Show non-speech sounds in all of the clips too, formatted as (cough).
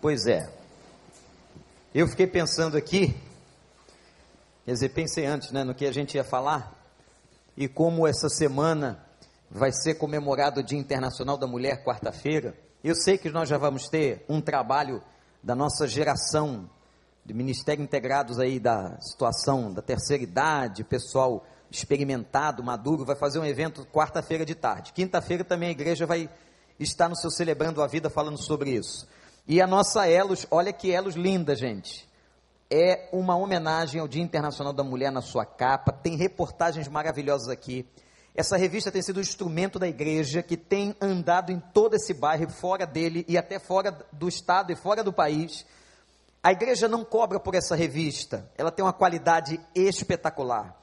Pois é. Eu fiquei pensando aqui, quer dizer, pensei antes, né, no que a gente ia falar, e como essa semana vai ser comemorado o Dia Internacional da Mulher, quarta-feira. Eu sei que nós já vamos ter um trabalho da nossa geração de ministério integrados aí da situação da terceira idade, pessoal experimentado, maduro, vai fazer um evento quarta-feira de tarde. Quinta-feira também a igreja vai estar no seu Celebrando a Vida falando sobre isso. E a nossa Elos, olha que Elos linda, gente. É uma homenagem ao Dia Internacional da Mulher na sua capa, tem reportagens maravilhosas aqui. Essa revista tem sido um instrumento da igreja que tem andado em todo esse bairro, fora dele e até fora do estado e fora do país. A igreja não cobra por essa revista, ela tem uma qualidade espetacular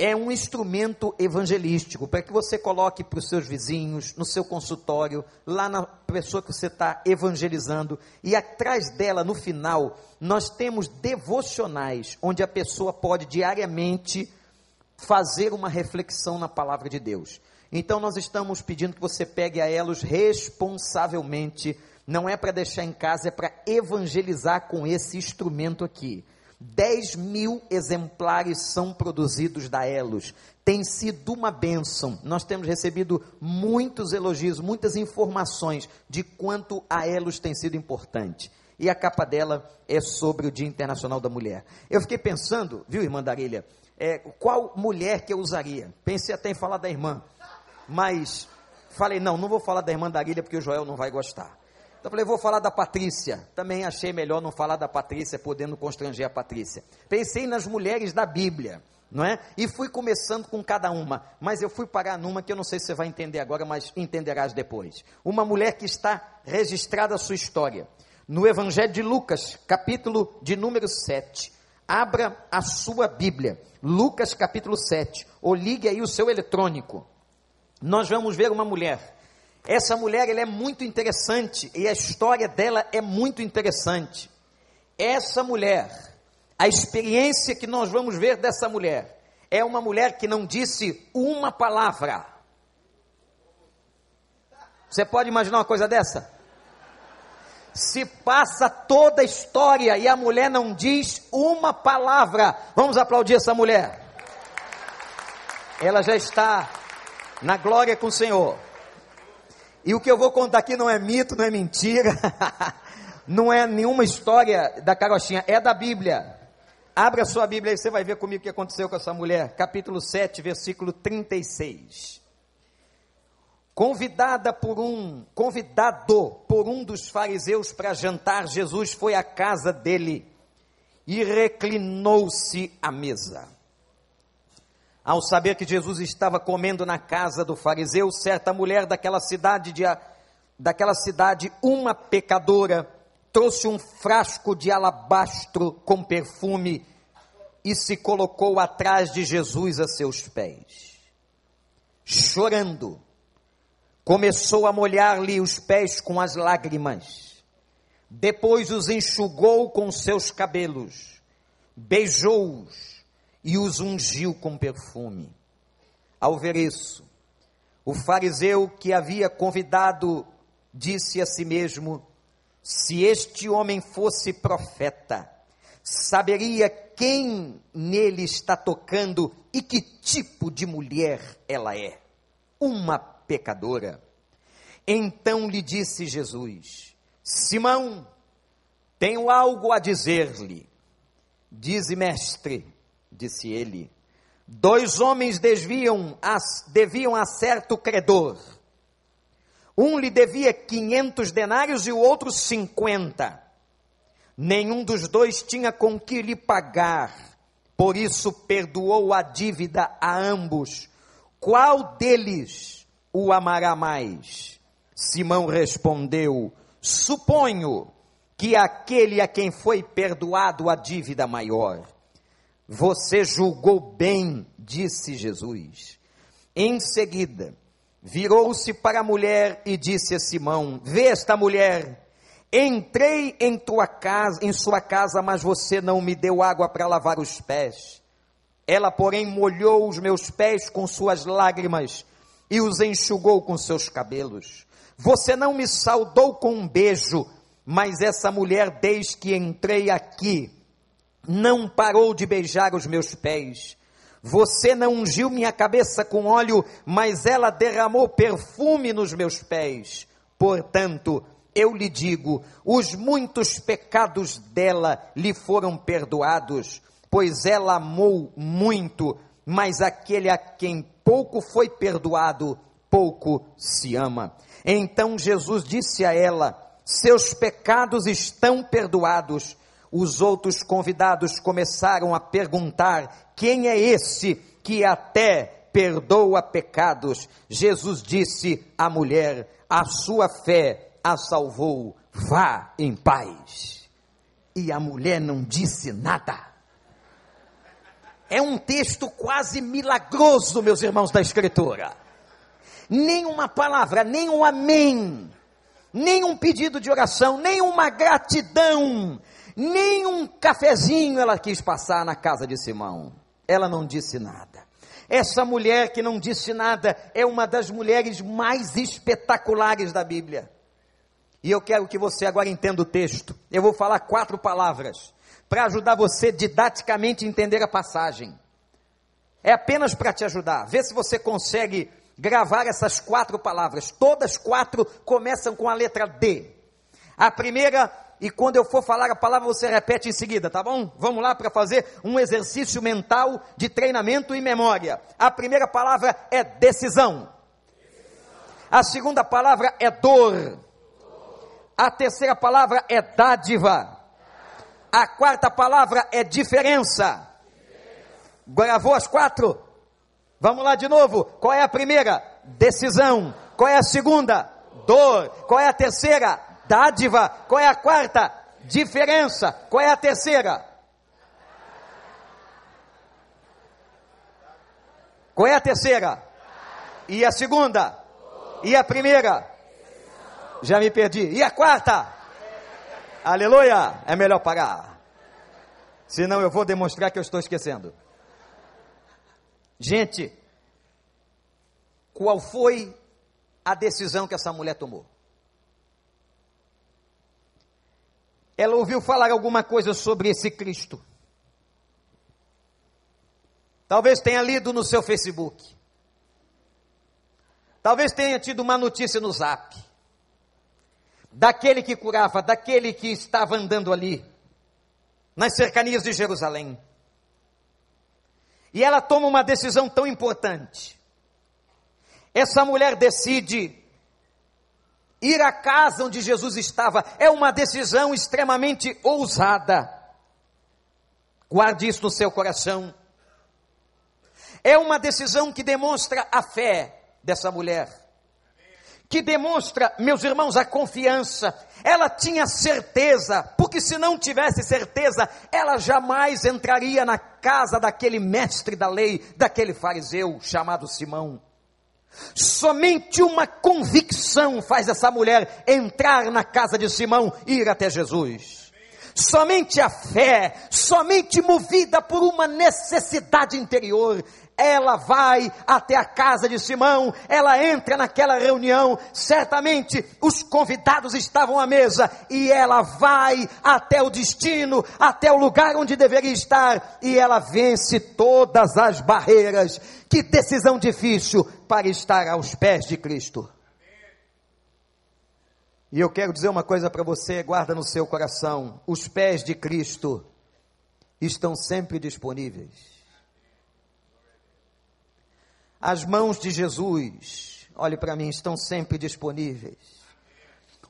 é um instrumento evangelístico para que você coloque para os seus vizinhos, no seu consultório, lá na pessoa que você está evangelizando, e atrás dela, no final, nós temos devocionais, onde a pessoa pode diariamente fazer uma reflexão na palavra de Deus. Então, nós estamos pedindo que você pegue a elos responsavelmente, não é para deixar em casa, é para evangelizar com esse instrumento aqui. 10 mil exemplares são produzidos da Elos. Tem sido uma bênção. Nós temos recebido muitos elogios, muitas informações de quanto a Elos tem sido importante. E a capa dela é sobre o Dia Internacional da Mulher. Eu fiquei pensando, viu, irmã Darília, é, qual mulher que eu usaria? Pensei até em falar da irmã, mas falei, não, não vou falar da irmã Darília porque o Joel não vai gostar. Então eu falei, vou falar da Patrícia. Também achei melhor não falar da Patrícia, podendo constranger a Patrícia. Pensei nas mulheres da Bíblia, não é? E fui começando com cada uma, mas eu fui parar numa que eu não sei se você vai entender agora, mas entenderás depois. Uma mulher que está registrada a sua história. No Evangelho de Lucas, capítulo de número 7. Abra a sua Bíblia. Lucas capítulo 7. Ou ligue aí o seu eletrônico. Nós vamos ver uma mulher essa mulher ela é muito interessante e a história dela é muito interessante. Essa mulher, a experiência que nós vamos ver dessa mulher, é uma mulher que não disse uma palavra. Você pode imaginar uma coisa dessa? Se passa toda a história e a mulher não diz uma palavra. Vamos aplaudir essa mulher. Ela já está na glória com o Senhor. E o que eu vou contar aqui não é mito, não é mentira, (laughs) não é nenhuma história da carochinha, é da Bíblia. Abra sua Bíblia e você vai ver comigo o que aconteceu com essa mulher. Capítulo 7, versículo 36. Convidada por um, convidado por um dos fariseus para jantar, Jesus foi à casa dele e reclinou-se à mesa. Ao saber que Jesus estava comendo na casa do fariseu, certa mulher daquela cidade, de, daquela cidade, uma pecadora, trouxe um frasco de alabastro com perfume e se colocou atrás de Jesus a seus pés. Chorando, começou a molhar-lhe os pés com as lágrimas. Depois os enxugou com seus cabelos, beijou-os e os ungiu com perfume. Ao ver isso, o fariseu que havia convidado disse a si mesmo: Se este homem fosse profeta, saberia quem nele está tocando e que tipo de mulher ela é. Uma pecadora. Então lhe disse Jesus: Simão, tenho algo a dizer-lhe. Dize, mestre disse ele. Dois homens desviam a, deviam a certo credor. Um lhe devia 500 denários e o outro 50. Nenhum dos dois tinha com que lhe pagar, por isso perdoou a dívida a ambos. Qual deles o amará mais? Simão respondeu: Suponho que aquele a quem foi perdoado a dívida maior. Você julgou bem, disse Jesus. Em seguida, virou-se para a mulher e disse a Simão: Vê esta mulher. Entrei em tua casa, em sua casa, mas você não me deu água para lavar os pés. Ela, porém, molhou os meus pés com suas lágrimas e os enxugou com seus cabelos. Você não me saudou com um beijo, mas essa mulher, desde que entrei aqui, não parou de beijar os meus pés. Você não ungiu minha cabeça com óleo, mas ela derramou perfume nos meus pés. Portanto, eu lhe digo: os muitos pecados dela lhe foram perdoados, pois ela amou muito, mas aquele a quem pouco foi perdoado, pouco se ama. Então Jesus disse a ela: Seus pecados estão perdoados. Os outros convidados começaram a perguntar: Quem é esse que até perdoa pecados? Jesus disse à mulher: A sua fé a salvou, vá em paz. E a mulher não disse nada. É um texto quase milagroso, meus irmãos da Escritura. Nem uma palavra, nem um amém, nem um pedido de oração, nem uma gratidão, nem um cafezinho ela quis passar na casa de Simão. Ela não disse nada. Essa mulher que não disse nada é uma das mulheres mais espetaculares da Bíblia. E eu quero que você agora entenda o texto. Eu vou falar quatro palavras para ajudar você didaticamente a entender a passagem. É apenas para te ajudar. Vê se você consegue gravar essas quatro palavras. Todas quatro começam com a letra D. A primeira, e quando eu for falar a palavra, você repete em seguida, tá bom? Vamos lá para fazer um exercício mental de treinamento e memória. A primeira palavra é decisão. A segunda palavra é dor. A terceira palavra é dádiva. A quarta palavra é diferença. Gravou as quatro? Vamos lá de novo. Qual é a primeira? Decisão. Qual é a segunda? Dor. Qual é a terceira? Dádiva. Qual é a quarta? Diferença. Qual é a terceira? Qual é a terceira? E a segunda? E a primeira? Já me perdi. E a quarta? Aleluia! É melhor parar. Senão eu vou demonstrar que eu estou esquecendo. Gente, qual foi a decisão que essa mulher tomou? Ela ouviu falar alguma coisa sobre esse Cristo. Talvez tenha lido no seu Facebook. Talvez tenha tido uma notícia no Zap daquele que curava, daquele que estava andando ali, nas cercanias de Jerusalém. E ela toma uma decisão tão importante. Essa mulher decide ir à casa onde Jesus estava. É uma decisão extremamente ousada. Guarde isso no seu coração. É uma decisão que demonstra a fé dessa mulher que demonstra, meus irmãos, a confiança. Ela tinha certeza, porque se não tivesse certeza, ela jamais entraria na casa daquele mestre da lei, daquele fariseu chamado Simão. Somente uma convicção faz essa mulher entrar na casa de Simão e ir até Jesus. Somente a fé, somente movida por uma necessidade interior, ela vai até a casa de Simão, ela entra naquela reunião, certamente os convidados estavam à mesa, e ela vai até o destino, até o lugar onde deveria estar, e ela vence todas as barreiras. Que decisão difícil para estar aos pés de Cristo. E eu quero dizer uma coisa para você, guarda no seu coração: os pés de Cristo estão sempre disponíveis. As mãos de Jesus, olhe para mim, estão sempre disponíveis.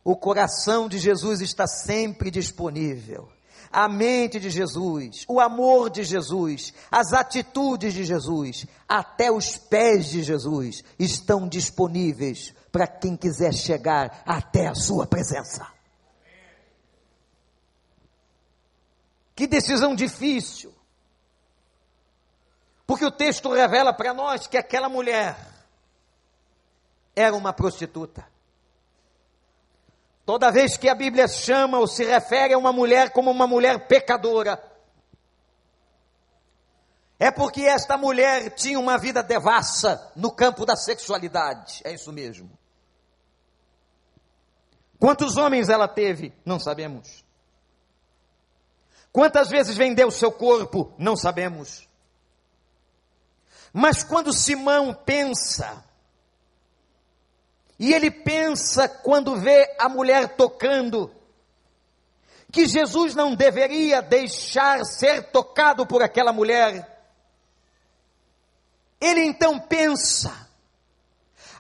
O coração de Jesus está sempre disponível. A mente de Jesus, o amor de Jesus, as atitudes de Jesus, até os pés de Jesus estão disponíveis para quem quiser chegar até a sua presença. Que decisão difícil. Porque o texto revela para nós que aquela mulher era uma prostituta. Toda vez que a Bíblia chama ou se refere a uma mulher como uma mulher pecadora, é porque esta mulher tinha uma vida devassa no campo da sexualidade. É isso mesmo. Quantos homens ela teve? Não sabemos. Quantas vezes vendeu seu corpo? Não sabemos. Mas quando Simão pensa, e ele pensa quando vê a mulher tocando, que Jesus não deveria deixar ser tocado por aquela mulher. Ele então pensa: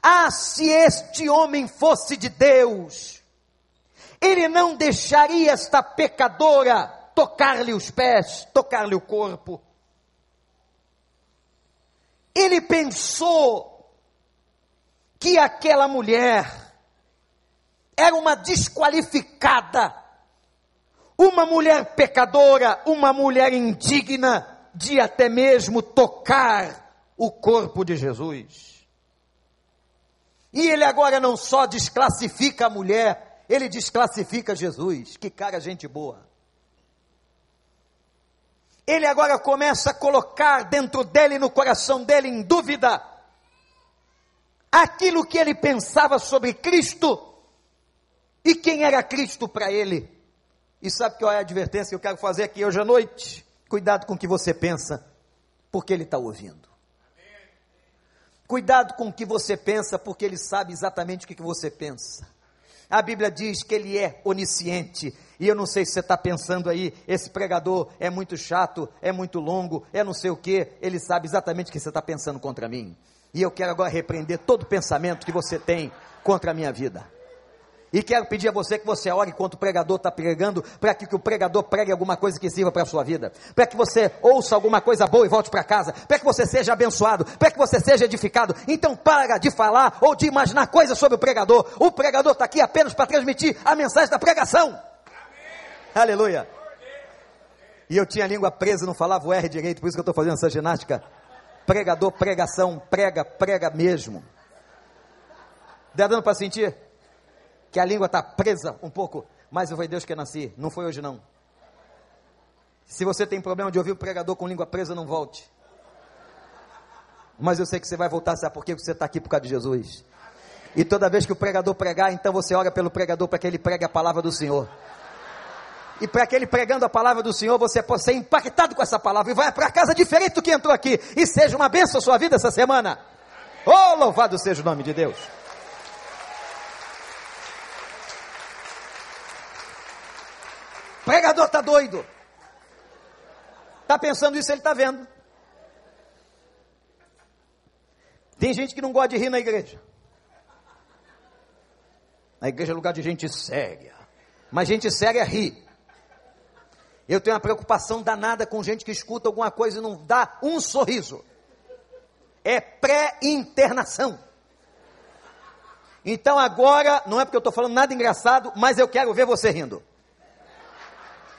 ah, se este homem fosse de Deus, ele não deixaria esta pecadora tocar-lhe os pés, tocar-lhe o corpo. Ele pensou que aquela mulher era uma desqualificada, uma mulher pecadora, uma mulher indigna de até mesmo tocar o corpo de Jesus. E ele agora não só desclassifica a mulher, ele desclassifica Jesus. Que cara, gente boa. Ele agora começa a colocar dentro dele, no coração dele, em dúvida, aquilo que ele pensava sobre Cristo e quem era Cristo para ele. E sabe qual é a advertência que eu quero fazer aqui hoje à noite? Cuidado com o que você pensa, porque ele está ouvindo. Cuidado com o que você pensa, porque ele sabe exatamente o que você pensa. A Bíblia diz que ele é onisciente. E eu não sei se você está pensando aí, esse pregador é muito chato, é muito longo, é não sei o que. Ele sabe exatamente o que você está pensando contra mim. E eu quero agora repreender todo pensamento que você tem contra a minha vida. E quero pedir a você que você ore enquanto o pregador está pregando, para que, que, o pregador pregue alguma coisa que sirva para a sua vida, para que você ouça alguma coisa boa e volte para casa, para que você seja abençoado, para que você seja edificado. Então para de falar ou de imaginar coisas sobre o pregador. O pregador está aqui apenas para transmitir a mensagem da pregação. Amém. Aleluia. E eu tinha a língua presa, não falava o R direito, por isso que eu estou fazendo essa ginástica. Pregador, pregação, prega, prega mesmo. Dá dando para sentir? que a língua está presa um pouco, mas foi Deus que nasci, não foi hoje não. Se você tem problema de ouvir o pregador com língua presa, não volte. Mas eu sei que você vai voltar, sabe por quê? Porque você está aqui por causa de Jesus. E toda vez que o pregador pregar, então você ora pelo pregador para que ele pregue a palavra do Senhor. E para que ele pregando a palavra do Senhor, você possa ser impactado com essa palavra e vai para casa diferente do que entrou aqui. E seja uma bênção a sua vida essa semana. Oh, louvado seja o nome de Deus. pregador está doido. Está pensando isso, ele está vendo. Tem gente que não gosta de rir na igreja. Na igreja é lugar de gente séria. Mas gente séria ri. Eu tenho uma preocupação danada com gente que escuta alguma coisa e não dá um sorriso. É pré-internação. Então agora, não é porque eu estou falando nada engraçado, mas eu quero ver você rindo.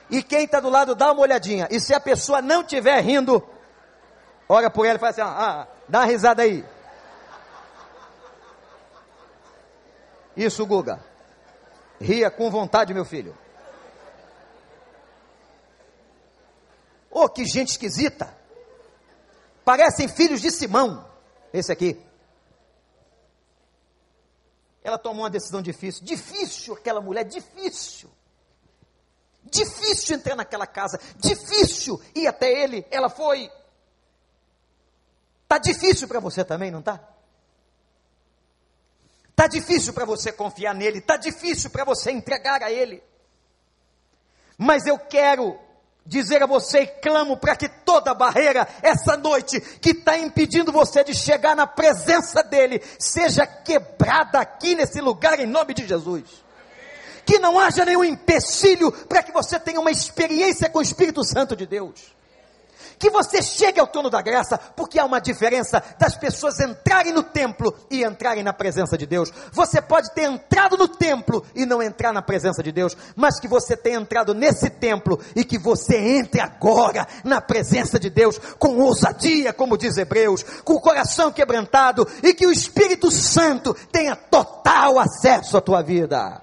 E quem está do lado, dá uma olhadinha. E se a pessoa não estiver rindo, olha por ela e fala assim: ah, dá uma risada aí. Isso, Guga. Ria com vontade, meu filho. Oh, que gente esquisita. Parecem filhos de Simão. Esse aqui. Ela tomou uma decisão difícil. Difícil aquela mulher, difícil. Difícil entrar naquela casa, difícil ir até ele. Ela foi. Tá difícil para você também, não tá? Tá difícil para você confiar nele, tá difícil para você entregar a ele. Mas eu quero dizer a você e clamo para que toda barreira essa noite que está impedindo você de chegar na presença dele seja quebrada aqui nesse lugar em nome de Jesus que não haja nenhum empecilho para que você tenha uma experiência com o Espírito Santo de Deus. Que você chegue ao trono da graça, porque há uma diferença das pessoas entrarem no templo e entrarem na presença de Deus. Você pode ter entrado no templo e não entrar na presença de Deus, mas que você tenha entrado nesse templo e que você entre agora na presença de Deus com ousadia, como diz Hebreus, com o coração quebrantado e que o Espírito Santo tenha total acesso à tua vida.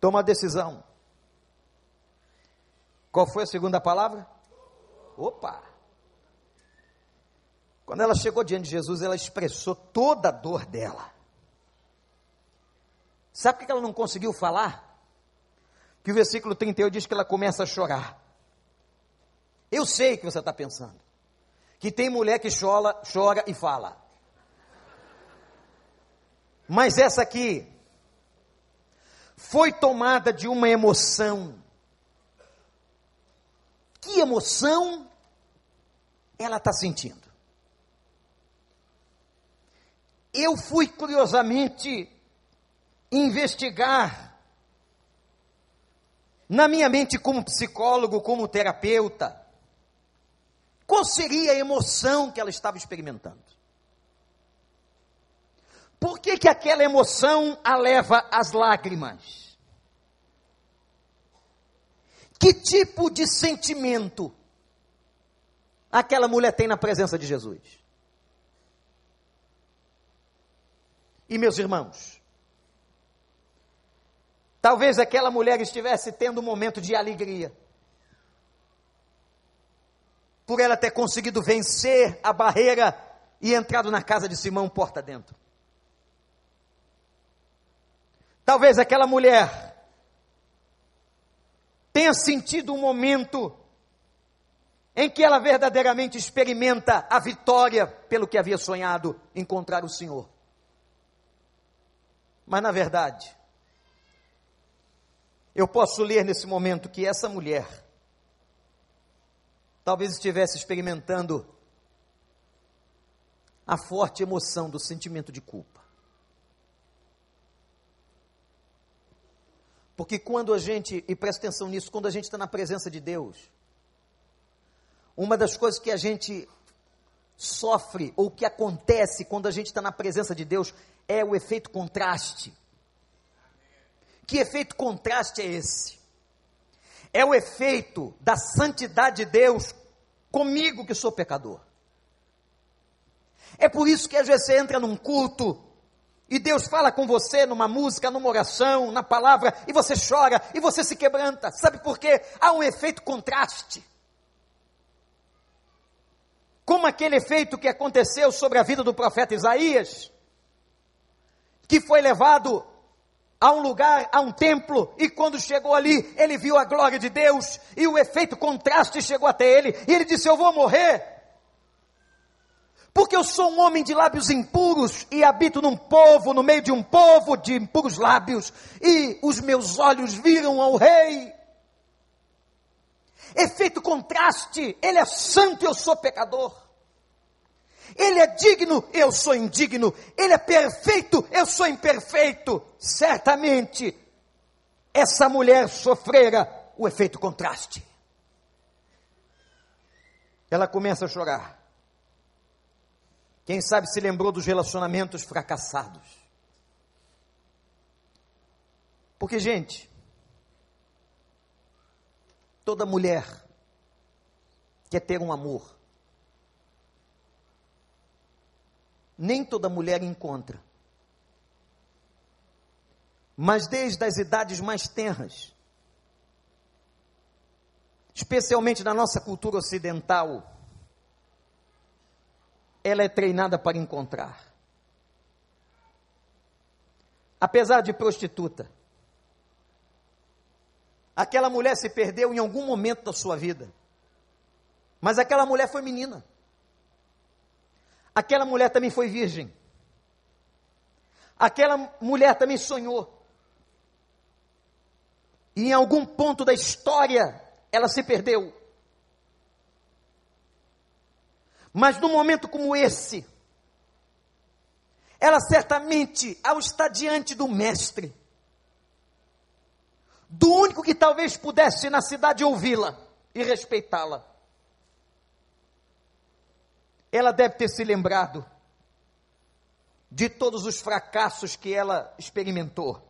Toma a decisão. Qual foi a segunda palavra? Opa! Quando ela chegou diante de Jesus, ela expressou toda a dor dela. Sabe por que ela não conseguiu falar? Que o versículo 38 diz que ela começa a chorar. Eu sei que você está pensando. Que tem mulher que chora, chora e fala. Mas essa aqui foi tomada de uma emoção. Que emoção ela está sentindo? Eu fui curiosamente investigar na minha mente como psicólogo, como terapeuta, qual seria a emoção que ela estava experimentando? Por que, que aquela emoção a leva às lágrimas? Que tipo de sentimento aquela mulher tem na presença de Jesus? E meus irmãos, talvez aquela mulher estivesse tendo um momento de alegria, por ela ter conseguido vencer a barreira e entrado na casa de Simão porta dentro. Talvez aquela mulher tenha sentido um momento em que ela verdadeiramente experimenta a vitória pelo que havia sonhado encontrar o Senhor. Mas na verdade, eu posso ler nesse momento que essa mulher talvez estivesse experimentando a forte emoção do sentimento de culpa. Porque quando a gente, e presta atenção nisso, quando a gente está na presença de Deus, uma das coisas que a gente sofre, ou que acontece quando a gente está na presença de Deus, é o efeito contraste. Que efeito contraste é esse? É o efeito da santidade de Deus comigo que sou pecador. É por isso que às vezes você entra num culto e Deus fala com você numa música, numa oração, na palavra, e você chora, e você se quebranta. Sabe por quê? Há um efeito contraste. Como aquele efeito que aconteceu sobre a vida do profeta Isaías, que foi levado a um lugar, a um templo, e quando chegou ali, ele viu a glória de Deus, e o efeito contraste chegou até ele, e ele disse: Eu vou morrer, porque eu sou um homem de lábios impuros e habito num povo, no meio de um povo de impuros lábios, e os meus olhos viram ao rei. Efeito contraste, ele é santo, eu sou pecador. Ele é digno, eu sou indigno. Ele é perfeito, eu sou imperfeito. Certamente, essa mulher sofrera o efeito contraste. Ela começa a chorar. Quem sabe se lembrou dos relacionamentos fracassados. Porque, gente, toda mulher quer ter um amor. Nem toda mulher encontra. Mas desde as idades mais tenras, especialmente na nossa cultura ocidental, ela é treinada para encontrar. Apesar de prostituta, aquela mulher se perdeu em algum momento da sua vida. Mas aquela mulher foi menina. Aquela mulher também foi virgem. Aquela mulher também sonhou. E em algum ponto da história ela se perdeu. Mas num momento como esse, ela certamente, ao estar diante do Mestre, do único que talvez pudesse na cidade ouvi-la e respeitá-la, ela deve ter se lembrado de todos os fracassos que ela experimentou.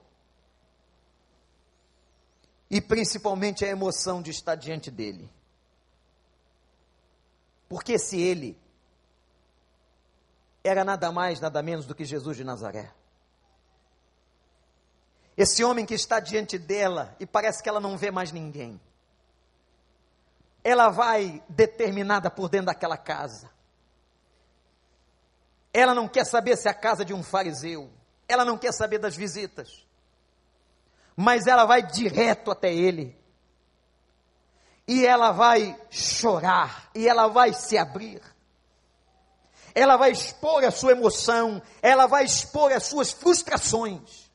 E principalmente a emoção de estar diante dele. Porque se ele era nada mais, nada menos do que Jesus de Nazaré. Esse homem que está diante dela e parece que ela não vê mais ninguém. Ela vai determinada por dentro daquela casa. Ela não quer saber se é a casa de um fariseu. Ela não quer saber das visitas. mas ela vai direto até ele. E ela vai chorar, e ela vai se abrir. Ela vai expor a sua emoção, ela vai expor as suas frustrações.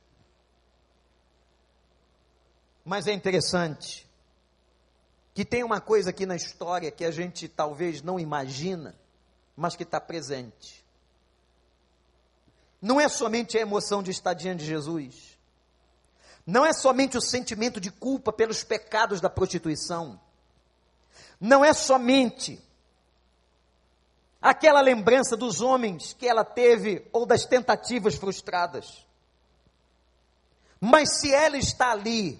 Mas é interessante que tem uma coisa aqui na história que a gente talvez não imagina, mas que está presente. Não é somente a emoção de estar diante de Jesus, não é somente o sentimento de culpa pelos pecados da prostituição, não é somente aquela lembrança dos homens que ela teve ou das tentativas frustradas. Mas se ela está ali,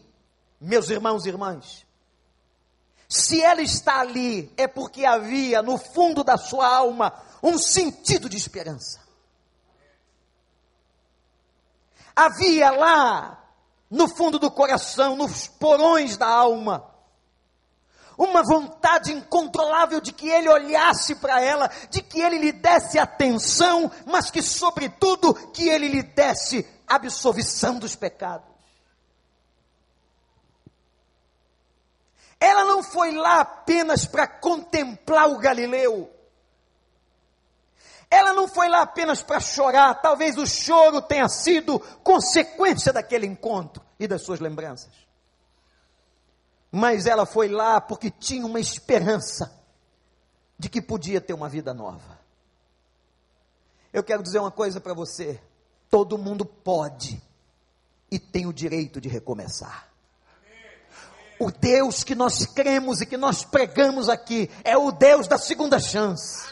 meus irmãos e irmãs, se ela está ali, é porque havia no fundo da sua alma um sentido de esperança. Havia lá, no fundo do coração, nos porões da alma, uma vontade incontrolável de que ele olhasse para ela, de que ele lhe desse atenção, mas que, sobretudo, que ele lhe desse absolvição dos pecados. Ela não foi lá apenas para contemplar o Galileu. Ela não foi lá apenas para chorar, talvez o choro tenha sido consequência daquele encontro e das suas lembranças. Mas ela foi lá porque tinha uma esperança de que podia ter uma vida nova. Eu quero dizer uma coisa para você: todo mundo pode e tem o direito de recomeçar. O Deus que nós cremos e que nós pregamos aqui é o Deus da segunda chance.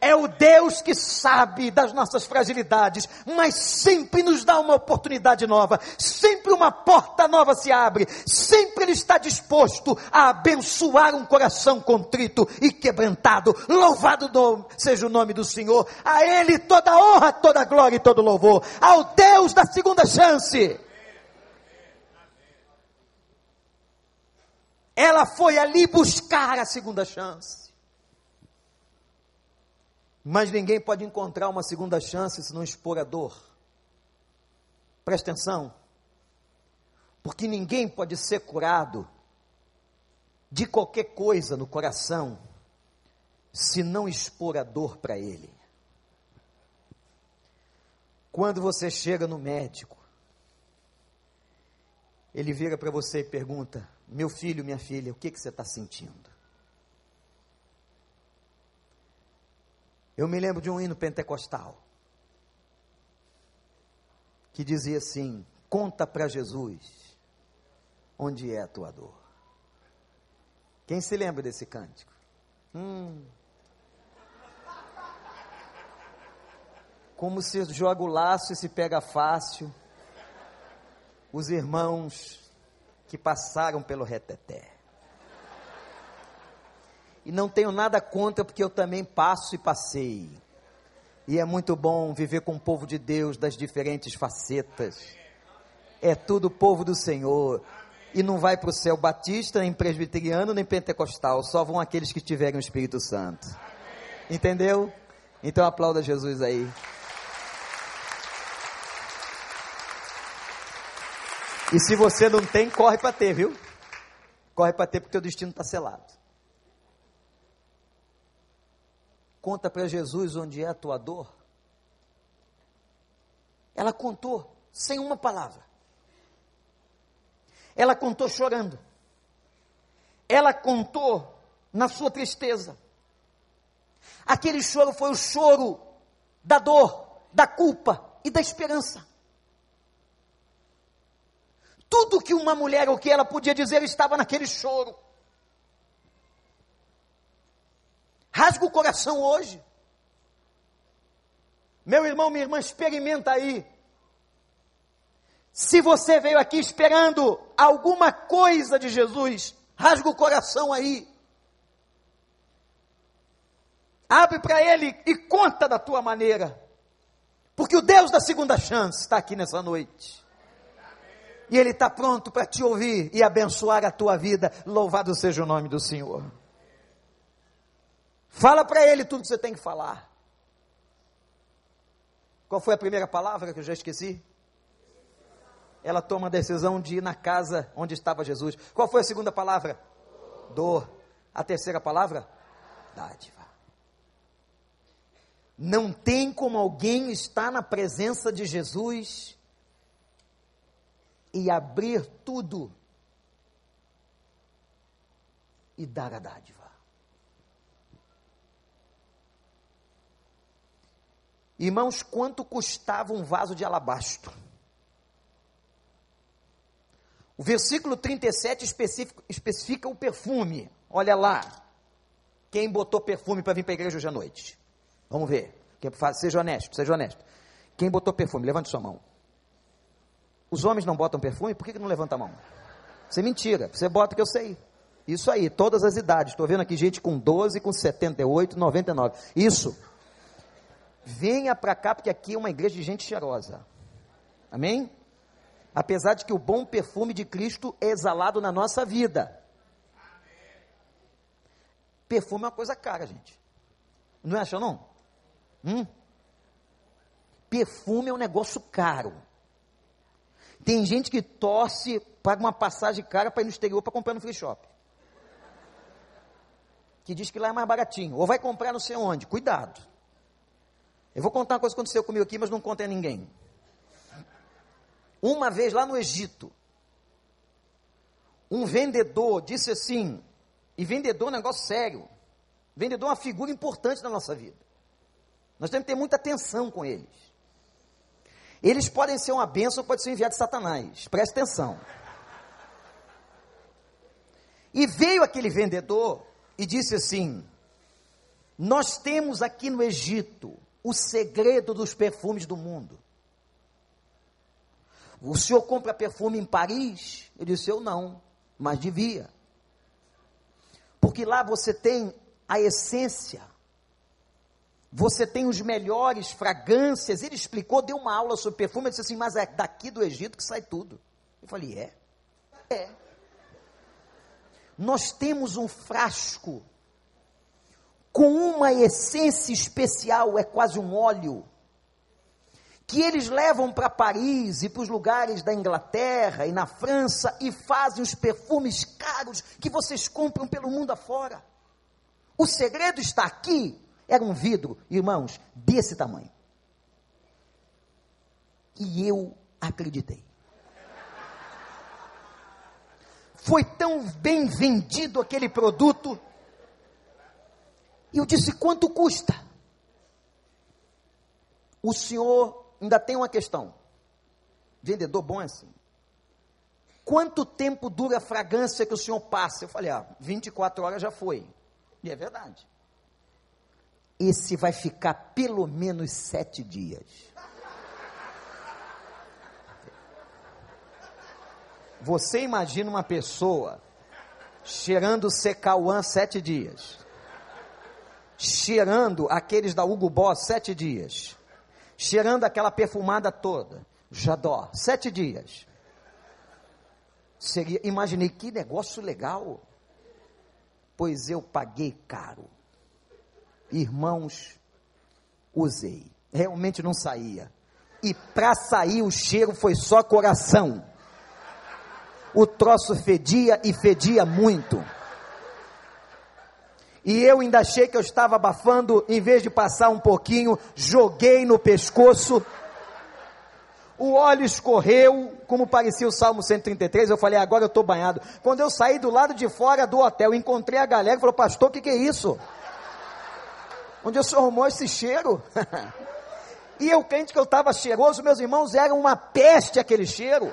É o Deus que sabe das nossas fragilidades, mas sempre nos dá uma oportunidade nova, sempre uma porta nova se abre, sempre Ele está disposto a abençoar um coração contrito e quebrantado. Louvado seja o nome do Senhor, a Ele toda honra, toda glória e todo louvor, ao Deus da segunda chance. Ela foi ali buscar a segunda chance. Mas ninguém pode encontrar uma segunda chance se não expor a dor. Presta atenção. Porque ninguém pode ser curado de qualquer coisa no coração se não expor a dor para ele. Quando você chega no médico, ele vira para você e pergunta: meu filho, minha filha, o que, que você está sentindo? Eu me lembro de um hino pentecostal que dizia assim: Conta para Jesus onde é a tua dor. Quem se lembra desse cântico? Hum. Como se joga o laço e se pega fácil. Os irmãos que passaram pelo reteté. E não tenho nada contra, porque eu também passo e passei. E é muito bom viver com o povo de Deus das diferentes facetas. É tudo povo do Senhor. E não vai para o céu batista, nem presbiteriano, nem pentecostal. Só vão aqueles que tiverem o Espírito Santo. Entendeu? Então aplauda Jesus aí. E se você não tem, corre para ter, viu? Corre para ter porque o destino está selado. Conta para Jesus onde é a tua dor. Ela contou sem uma palavra. Ela contou chorando. Ela contou na sua tristeza. Aquele choro foi o choro da dor, da culpa e da esperança. Tudo que uma mulher, o que ela podia dizer, estava naquele choro. Rasga o coração hoje. Meu irmão, minha irmã, experimenta aí. Se você veio aqui esperando alguma coisa de Jesus, rasga o coração aí. Abre para Ele e conta da tua maneira. Porque o Deus da segunda chance está aqui nessa noite e Ele está pronto para te ouvir e abençoar a tua vida. Louvado seja o nome do Senhor. Fala para Ele tudo que você tem que falar. Qual foi a primeira palavra que eu já esqueci? ela toma a decisão de ir na casa onde estava Jesus. Qual foi a segunda palavra? Dor. A terceira palavra? Dádiva. Não tem como alguém estar na presença de Jesus e abrir tudo e dar a dádiva. Irmãos, quanto custava um vaso de alabastro? O versículo 37 especifica o perfume. Olha lá. Quem botou perfume para vir para a igreja hoje à noite? Vamos ver. Seja honesto, seja honesto. Quem botou perfume? Levante sua mão. Os homens não botam perfume? Por que, que não levanta a mão? Isso é mentira. Você bota que eu sei. Isso aí, todas as idades. Estou vendo aqui gente com 12, com 78, 99. Isso. Venha para cá, porque aqui é uma igreja de gente cheirosa. Amém? Apesar de que o bom perfume de Cristo é exalado na nossa vida. Perfume é uma coisa cara, gente. Não é acha não? Hum? Perfume é um negócio caro. Tem gente que torce, paga uma passagem cara para ir no exterior para comprar no free shop. Que diz que lá é mais baratinho. Ou vai comprar não sei onde. Cuidado. Eu vou contar uma coisa que aconteceu comigo aqui, mas não contei a ninguém. Uma vez lá no Egito, um vendedor disse assim, e vendedor é um negócio sério. Vendedor é uma figura importante na nossa vida. Nós temos que ter muita atenção com eles. Eles podem ser uma bênção, pode ser um enviado de Satanás. Preste atenção. E veio aquele vendedor e disse assim: Nós temos aqui no Egito o segredo dos perfumes do mundo. O senhor compra perfume em Paris? Eu disse: Eu não, mas devia. Porque lá você tem a essência, você tem os melhores fragrâncias. Ele explicou, deu uma aula sobre perfume. Eu disse assim: Mas é daqui do Egito que sai tudo. Eu falei: É. É. Nós temos um frasco com uma essência especial, é quase um óleo, que eles levam para Paris e para os lugares da Inglaterra e na França e fazem os perfumes caros que vocês compram pelo mundo afora. O segredo está aqui. Era um vidro, irmãos, desse tamanho. E eu acreditei. Foi tão bem vendido aquele produto e eu disse: quanto custa? O senhor ainda tem uma questão. Vendedor bom é assim. Quanto tempo dura a fragrância que o senhor passa? Eu falei: ah, 24 horas já foi. E é verdade. Esse vai ficar pelo menos sete dias. Você imagina uma pessoa cheirando Secauã sete dias cheirando aqueles da Hugo Boss sete dias, cheirando aquela perfumada toda, Jadó, sete dias. Seria, imaginei que negócio legal, pois eu paguei caro. Irmãos, usei, realmente não saía. E para sair o cheiro foi só coração. O troço fedia e fedia muito. E eu ainda achei que eu estava abafando, em vez de passar um pouquinho, joguei no pescoço. O óleo escorreu, como parecia o Salmo 133. Eu falei, agora eu estou banhado. Quando eu saí do lado de fora do hotel, encontrei a galera e falou, pastor, o que, que é isso? Onde o senhor arrumou esse cheiro? (laughs) e eu crente que eu estava cheiroso, meus irmãos, era uma peste aquele cheiro.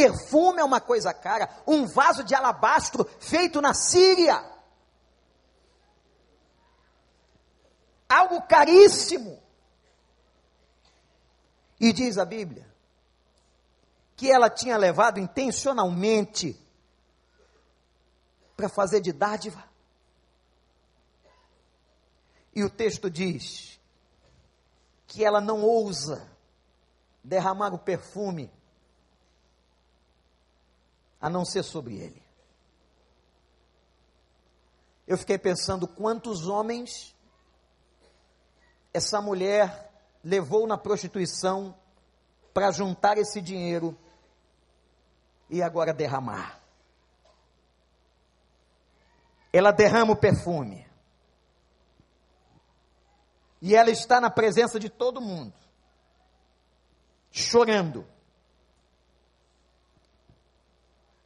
Perfume é uma coisa cara, um vaso de alabastro feito na Síria. Algo caríssimo. E diz a Bíblia que ela tinha levado intencionalmente para fazer de dádiva. E o texto diz que ela não ousa derramar o perfume a não ser sobre ele. Eu fiquei pensando quantos homens essa mulher levou na prostituição para juntar esse dinheiro e agora derramar. Ela derrama o perfume. E ela está na presença de todo mundo, chorando.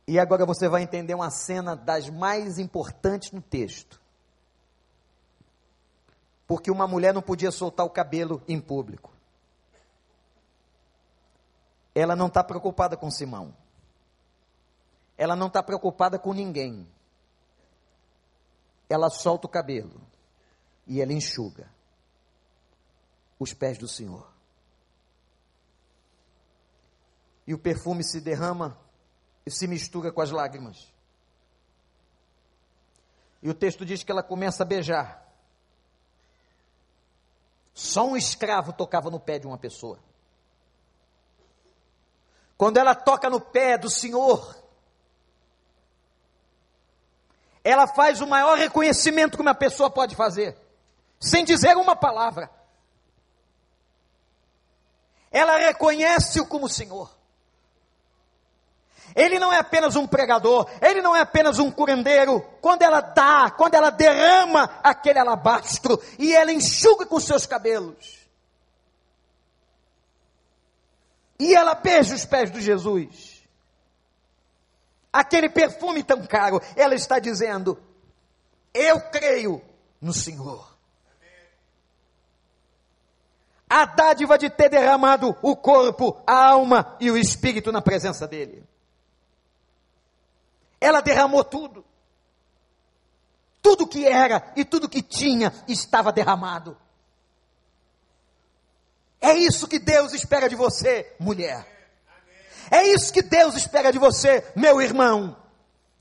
E agora você vai entender uma cena das mais importantes no texto. Porque uma mulher não podia soltar o cabelo em público. Ela não está preocupada com Simão. Ela não está preocupada com ninguém. Ela solta o cabelo e ela enxuga os pés do Senhor. E o perfume se derrama se mistura com as lágrimas. E o texto diz que ela começa a beijar. Só um escravo tocava no pé de uma pessoa. Quando ela toca no pé do Senhor, ela faz o maior reconhecimento que uma pessoa pode fazer, sem dizer uma palavra. Ela reconhece-o como Senhor. Ele não é apenas um pregador, ele não é apenas um curandeiro. Quando ela dá, quando ela derrama aquele alabastro e ela enxuga com seus cabelos. E ela beija os pés de Jesus. Aquele perfume tão caro, ela está dizendo: Eu creio no Senhor. A dádiva de ter derramado o corpo, a alma e o espírito na presença dele. Ela derramou tudo. Tudo que era e tudo que tinha estava derramado. É isso que Deus espera de você, mulher. É isso que Deus espera de você, meu irmão.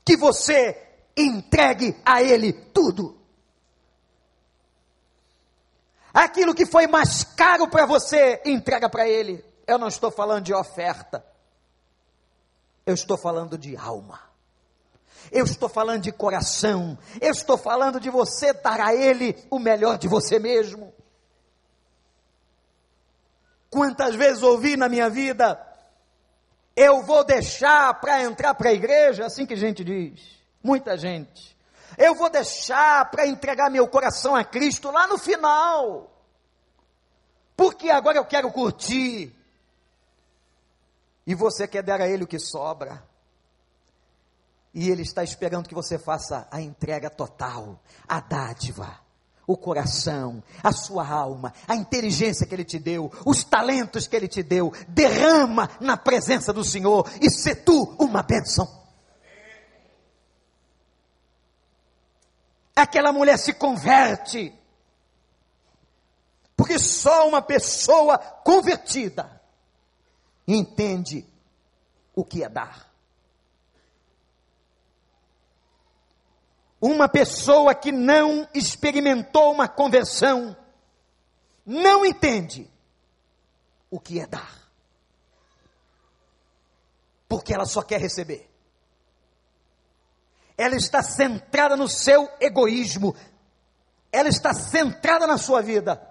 Que você entregue a Ele tudo. Aquilo que foi mais caro para você, entrega para Ele. Eu não estou falando de oferta. Eu estou falando de alma. Eu estou falando de coração. Eu estou falando de você dar a Ele o melhor de você mesmo. Quantas vezes ouvi na minha vida, eu vou deixar para entrar para a igreja, assim que a gente diz. Muita gente. Eu vou deixar para entregar meu coração a Cristo lá no final. Porque agora eu quero curtir. E você quer dar a Ele o que sobra. E Ele está esperando que você faça a entrega total, a dádiva, o coração, a sua alma, a inteligência que Ele te deu, os talentos que Ele te deu. Derrama na presença do Senhor e se tu uma bênção. Aquela mulher se converte, porque só uma pessoa convertida entende o que é dar. Uma pessoa que não experimentou uma conversão não entende o que é dar. Porque ela só quer receber. Ela está centrada no seu egoísmo. Ela está centrada na sua vida.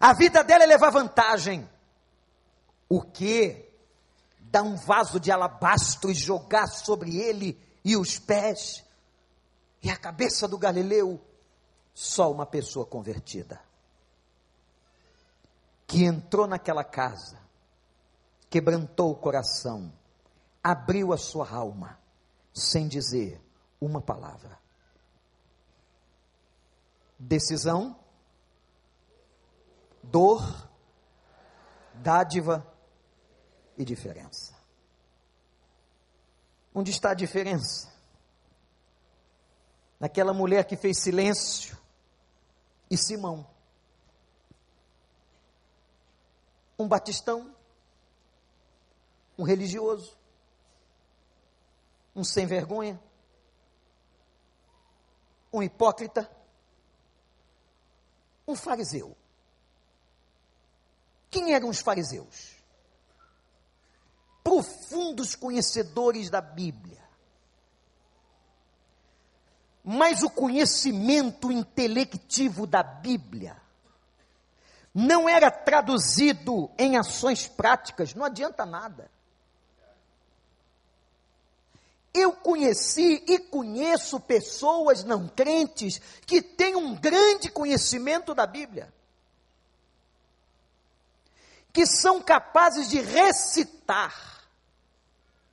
A vida dela é levar vantagem. O que? Dar um vaso de alabastro e jogar sobre ele e os pés e a cabeça do Galileu, só uma pessoa convertida. Que entrou naquela casa, quebrantou o coração, abriu a sua alma, sem dizer uma palavra. Decisão, dor, dádiva e diferença. Onde está a diferença? Naquela mulher que fez silêncio e Simão. Um batistão, um religioso, um sem vergonha, um hipócrita, um fariseu. Quem eram os fariseus? Profundos conhecedores da Bíblia. Mas o conhecimento intelectivo da Bíblia não era traduzido em ações práticas, não adianta nada. Eu conheci e conheço pessoas não crentes que têm um grande conhecimento da Bíblia, que são capazes de recitar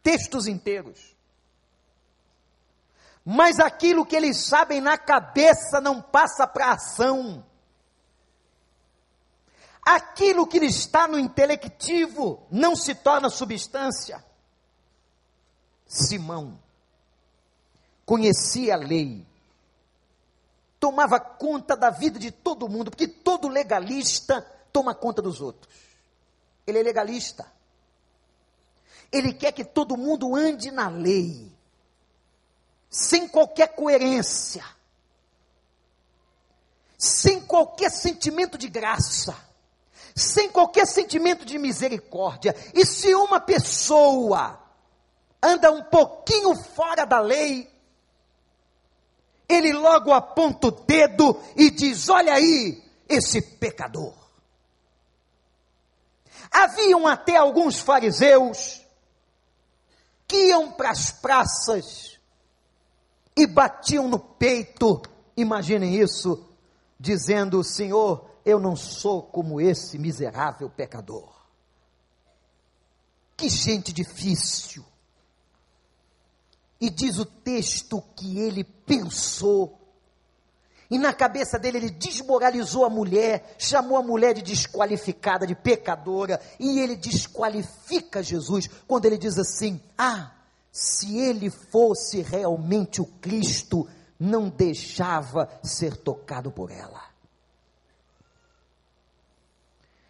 textos inteiros, mas aquilo que eles sabem na cabeça não passa para ação. Aquilo que está no intelectivo não se torna substância. Simão conhecia a lei, tomava conta da vida de todo mundo, porque todo legalista toma conta dos outros. Ele é legalista. Ele quer que todo mundo ande na lei, sem qualquer coerência, sem qualquer sentimento de graça, sem qualquer sentimento de misericórdia. E se uma pessoa anda um pouquinho fora da lei, ele logo aponta o dedo e diz: Olha aí, esse pecador. Haviam até alguns fariseus que iam para as praças e batiam no peito, imaginem isso, dizendo: Senhor, eu não sou como esse miserável pecador. Que gente difícil. E diz o texto que ele pensou. E na cabeça dele ele desmoralizou a mulher, chamou a mulher de desqualificada, de pecadora, e ele desqualifica Jesus quando ele diz assim: Ah, se ele fosse realmente o Cristo, não deixava ser tocado por ela.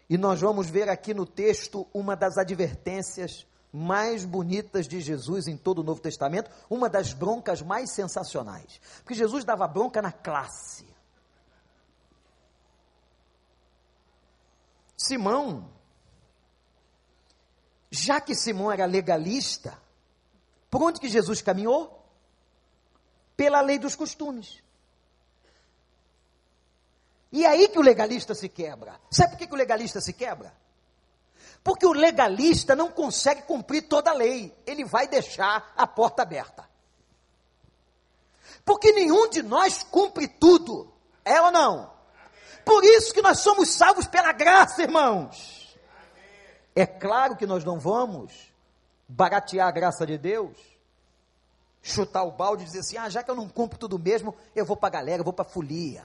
E nós vamos ver aqui no texto uma das advertências mais bonitas de Jesus em todo o Novo Testamento, uma das broncas mais sensacionais. Porque Jesus dava bronca na classe. Simão, já que Simão era legalista, por onde que Jesus caminhou? Pela lei dos costumes. E é aí que o legalista se quebra. Sabe por que, que o legalista se quebra? Porque o legalista não consegue cumprir toda a lei, ele vai deixar a porta aberta. Porque nenhum de nós cumpre tudo, é ou não? Por isso que nós somos salvos pela graça, irmãos. É claro que nós não vamos baratear a graça de Deus, chutar o balde e dizer assim: ah, já que eu não cumpro tudo mesmo, eu vou para a galera, eu vou para a folia,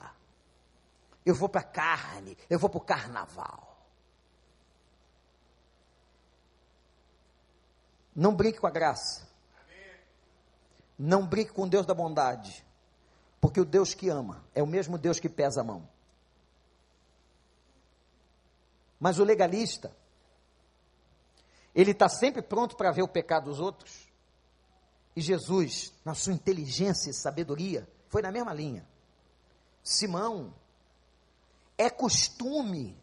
eu vou para a carne, eu vou para o carnaval. Não brinque com a graça. Não brinque com Deus da bondade. Porque o Deus que ama é o mesmo Deus que pesa a mão. Mas o legalista, ele está sempre pronto para ver o pecado dos outros. E Jesus, na sua inteligência e sabedoria, foi na mesma linha. Simão, é costume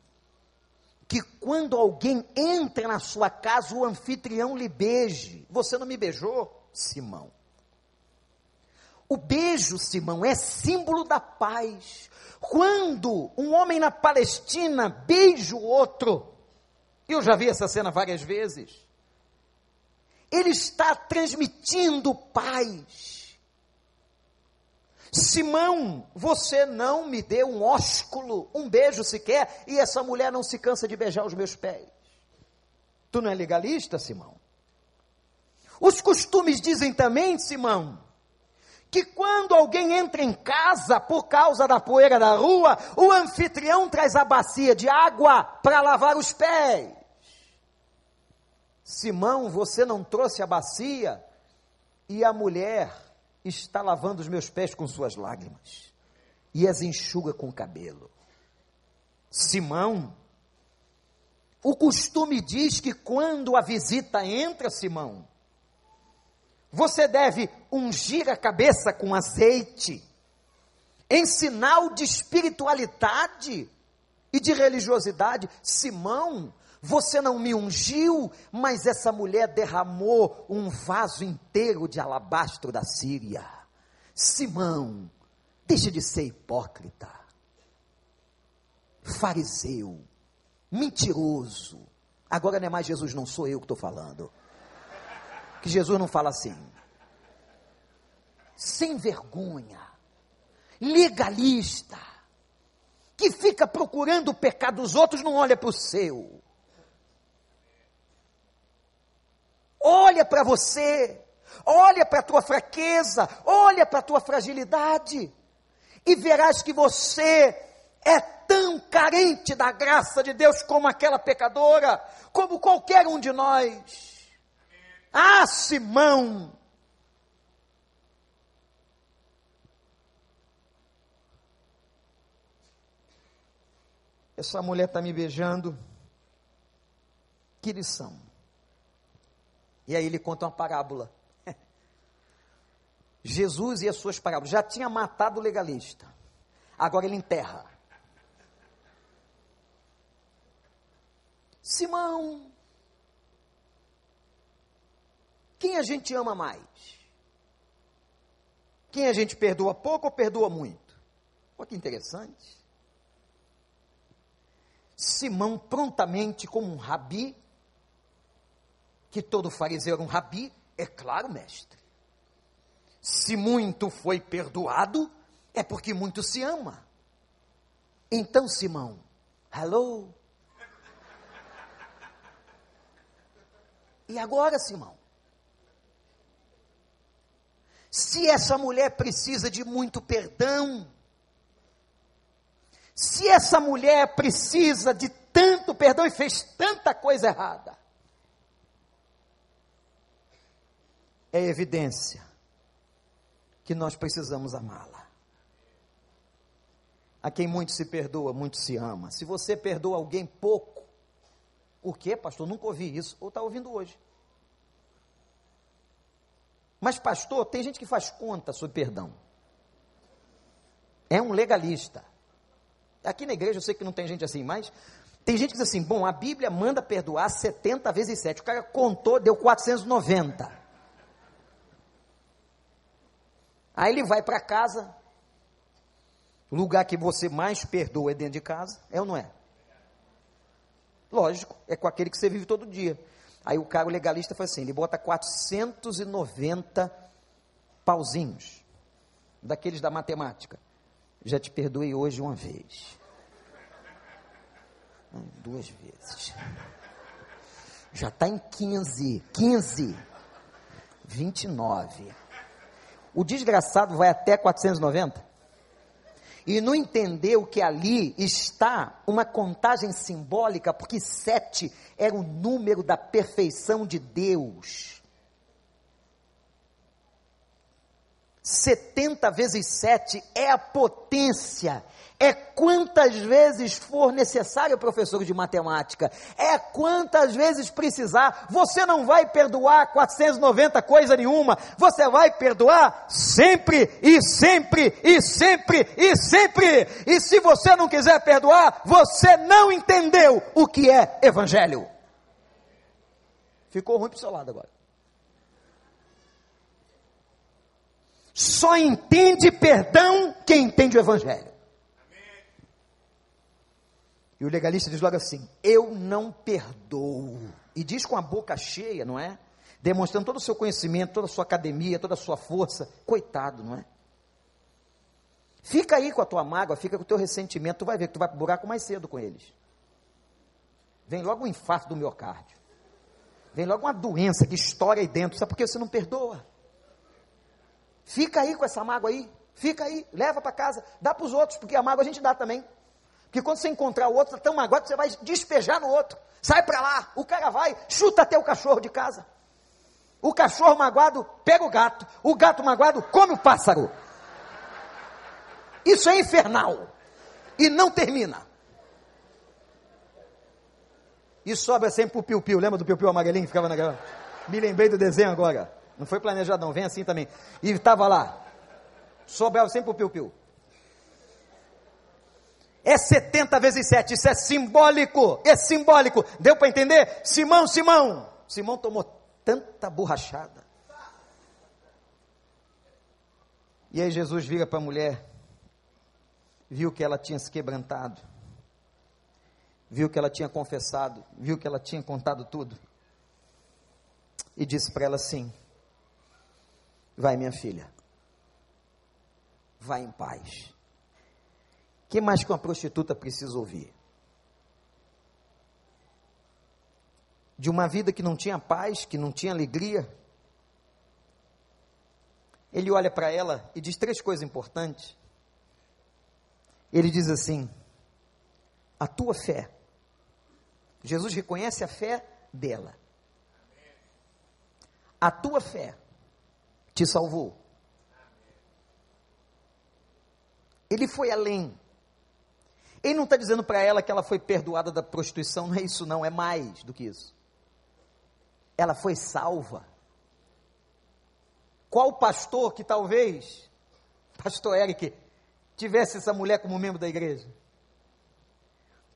que quando alguém entra na sua casa, o anfitrião lhe beije. Você não me beijou, Simão? O beijo, Simão, é símbolo da paz. Quando um homem na Palestina beija o outro, eu já vi essa cena várias vezes, ele está transmitindo paz. Simão, você não me deu um ósculo, um beijo sequer, e essa mulher não se cansa de beijar os meus pés. Tu não é legalista, Simão? Os costumes dizem também, Simão, que quando alguém entra em casa por causa da poeira da rua, o anfitrião traz a bacia de água para lavar os pés. Simão, você não trouxe a bacia e a mulher está lavando os meus pés com suas lágrimas e as enxuga com o cabelo. Simão, o costume diz que quando a visita entra, Simão, você deve ungir a cabeça com azeite, em sinal de espiritualidade e de religiosidade. Simão, você não me ungiu, mas essa mulher derramou um vaso inteiro de alabastro da Síria. Simão, deixa de ser hipócrita. Fariseu, mentiroso. Agora não é mais Jesus, não sou eu que estou falando. Que Jesus não fala assim. Sem vergonha, legalista, que fica procurando o pecado dos outros, não olha para o seu. Olha para você, olha para a tua fraqueza, olha para a tua fragilidade, e verás que você é tão carente da graça de Deus como aquela pecadora, como qualquer um de nós. Ah, Simão! Essa mulher está me beijando. Que lição. E aí ele conta uma parábola. (laughs) Jesus e as suas parábolas. Já tinha matado o legalista. Agora ele enterra. Simão, quem a gente ama mais? Quem a gente perdoa pouco ou perdoa muito? Olha que interessante. Simão prontamente, como um rabi, que todo fariseu era um rabi, é claro, mestre. Se muito foi perdoado, é porque muito se ama. Então, Simão, hello. E agora, Simão? Se essa mulher precisa de muito perdão, se essa mulher precisa de tanto perdão e fez tanta coisa errada, é evidência que nós precisamos amá-la. A quem muito se perdoa, muito se ama. Se você perdoa alguém pouco, o que, pastor? Nunca ouvi isso, ou está ouvindo hoje. Mas, pastor, tem gente que faz conta sobre perdão. É um legalista. Aqui na igreja eu sei que não tem gente assim, mas tem gente que diz assim: bom, a Bíblia manda perdoar 70 vezes 7. O cara contou, deu 490. Aí ele vai para casa. O lugar que você mais perdoa é dentro de casa, é ou não é? Lógico, é com aquele que você vive todo dia. Aí o cara o legalista faz assim, ele bota 490 pauzinhos, daqueles da matemática. Já te perdoei hoje uma vez. Duas vezes. Já está em 15. 15. 29. O desgraçado vai até 490 e não entendeu que ali está uma contagem simbólica, porque sete era o número da perfeição de Deus. 70 vezes 7 é a potência, é quantas vezes for necessário, professor de matemática, é quantas vezes precisar. Você não vai perdoar 490 coisa nenhuma, você vai perdoar sempre e sempre e sempre e sempre. E se você não quiser perdoar, você não entendeu o que é evangelho. Ficou ruim para o seu lado agora. Só entende perdão quem entende o Evangelho. E o legalista diz logo assim: Eu não perdoo. E diz com a boca cheia, não é? Demonstrando todo o seu conhecimento, toda a sua academia, toda a sua força. Coitado, não é? Fica aí com a tua mágoa, fica com o teu ressentimento, tu vai ver que tu vai para o buraco mais cedo com eles. Vem logo um infarto do miocárdio. Vem logo uma doença que estoura aí dentro. Sabe por que você não perdoa? Fica aí com essa mágoa aí. Fica aí, leva para casa, dá para os outros, porque a mágoa a gente dá também. Porque quando você encontrar o outro, está tão magoado que você vai despejar no outro. Sai para lá, o cara vai, chuta até o cachorro de casa. O cachorro magoado pega o gato, o gato magoado come o pássaro. Isso é infernal. E não termina. E sobra sempre o piu-piu. Lembra do piu-piu amarelinho que ficava na Me lembrei do desenho agora. Não foi planejado, não. Vem assim também. E estava lá. Sobrava sempre o piu-piu. É 70 vezes 7. Isso é simbólico. É simbólico. Deu para entender? Simão, Simão. Simão tomou tanta borrachada. E aí Jesus vira para a mulher, viu que ela tinha se quebrantado, viu que ela tinha confessado, viu que ela tinha contado tudo, e disse para ela assim: Vai, minha filha, vai em paz. O que mais que uma prostituta precisa ouvir? De uma vida que não tinha paz, que não tinha alegria. Ele olha para ela e diz três coisas importantes. Ele diz assim: A tua fé. Jesus reconhece a fé dela. A tua fé te salvou. Ele foi além. Ele não está dizendo para ela que ela foi perdoada da prostituição, não é isso, não, é mais do que isso. Ela foi salva. Qual pastor que talvez, pastor Eric, tivesse essa mulher como membro da igreja?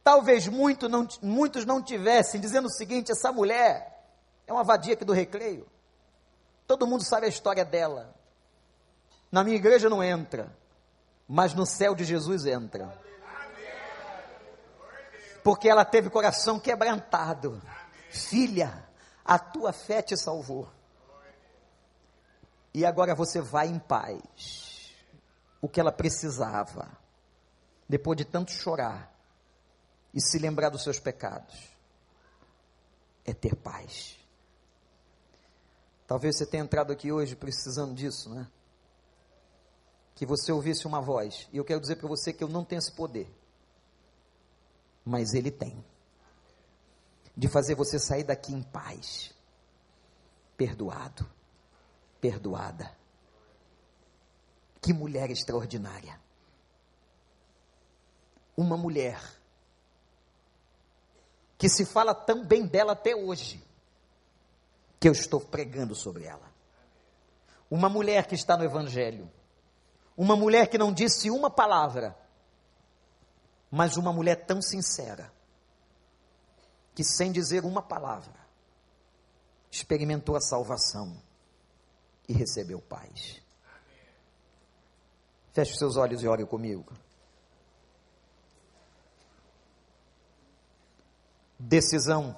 Talvez muito não, muitos não tivessem, dizendo o seguinte: essa mulher é uma vadia aqui do recreio. Todo mundo sabe a história dela. Na minha igreja não entra, mas no céu de Jesus entra. Porque ela teve coração quebrantado. Filha, a tua fé te salvou. E agora você vai em paz. O que ela precisava, depois de tanto chorar e se lembrar dos seus pecados, é ter paz. Talvez você tenha entrado aqui hoje precisando disso, né? Que você ouvisse uma voz. E eu quero dizer para você que eu não tenho esse poder. Mas Ele tem. De fazer você sair daqui em paz. Perdoado. Perdoada. Que mulher extraordinária. Uma mulher que se fala tão bem dela até hoje que eu estou pregando sobre ela. Uma mulher que está no Evangelho, uma mulher que não disse uma palavra, mas uma mulher tão sincera, que sem dizer uma palavra, experimentou a salvação e recebeu paz. Feche os seus olhos e ore comigo. Decisão,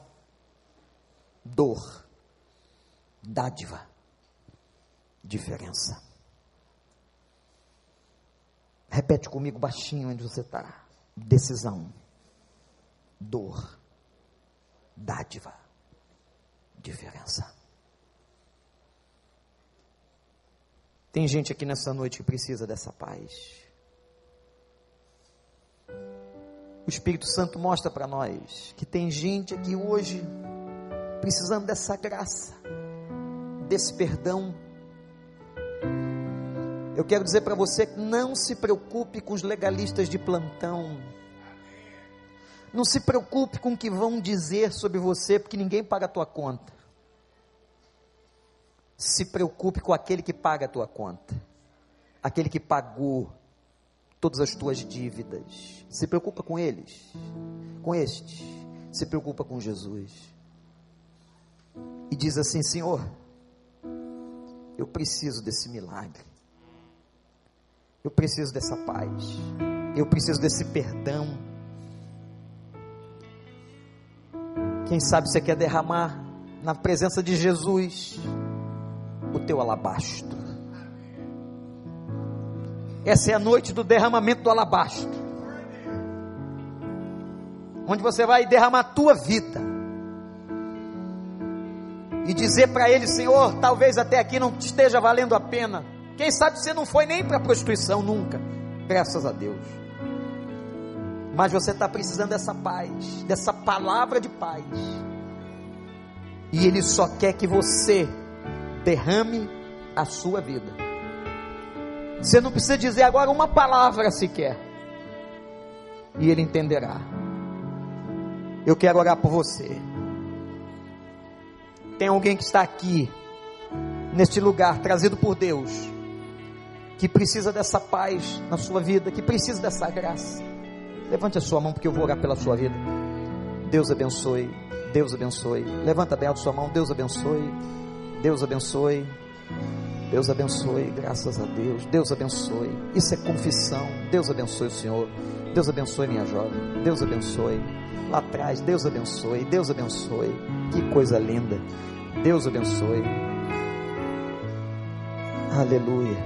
dor, dádiva, diferença. Repete comigo baixinho onde você está. Decisão, dor, dádiva, diferença. Tem gente aqui nessa noite que precisa dessa paz. O Espírito Santo mostra para nós que tem gente aqui hoje precisando dessa graça desse perdão. Eu quero dizer para você que não se preocupe com os legalistas de plantão. Não se preocupe com o que vão dizer sobre você, porque ninguém paga a tua conta. Se preocupe com aquele que paga a tua conta. Aquele que pagou todas as tuas dívidas. Se preocupa com eles, com estes. Se preocupa com Jesus. E diz assim: Senhor, eu preciso desse milagre. Eu preciso dessa paz. Eu preciso desse perdão. Quem sabe você quer derramar na presença de Jesus o teu alabastro. Essa é a noite do derramamento do alabastro. Onde você vai derramar a tua vida e dizer para ele: Senhor, talvez até aqui não esteja valendo a pena. Quem sabe você não foi nem para a prostituição nunca, graças a Deus. Mas você está precisando dessa paz, dessa palavra de paz. E Ele só quer que você derrame a sua vida. Você não precisa dizer agora uma palavra sequer. E Ele entenderá. Eu quero orar por você. Tem alguém que está aqui, neste lugar, trazido por Deus, que precisa dessa paz na sua vida, que precisa dessa graça. Levante a sua mão, porque eu vou orar pela sua vida. Deus abençoe. Deus abençoe. Levanta bem a sua mão. Deus abençoe. Deus abençoe. Deus abençoe, graças a Deus. Deus abençoe. Isso é confissão. Deus abençoe o Senhor. Deus abençoe minha jovem. Deus abençoe. Lá atrás, Deus abençoe. Deus abençoe. Que coisa linda. Deus abençoe. Aleluia.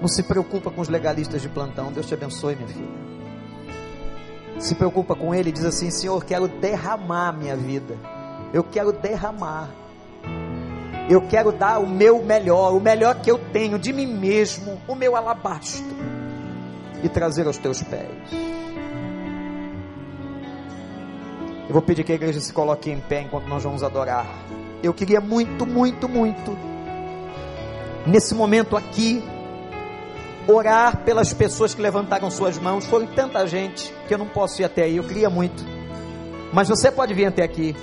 Não se preocupa com os legalistas de plantão. Deus te abençoe, minha filha. Se preocupa com ele e diz assim: Senhor, quero derramar minha vida. Eu quero derramar. Eu quero dar o meu melhor, o melhor que eu tenho de mim mesmo, o meu alabastro, e trazer aos teus pés. Eu vou pedir que a igreja se coloque em pé enquanto nós vamos adorar. Eu queria muito, muito, muito, nesse momento aqui, orar pelas pessoas que levantaram suas mãos. Foi tanta gente que eu não posso ir até aí. Eu queria muito, mas você pode vir até aqui.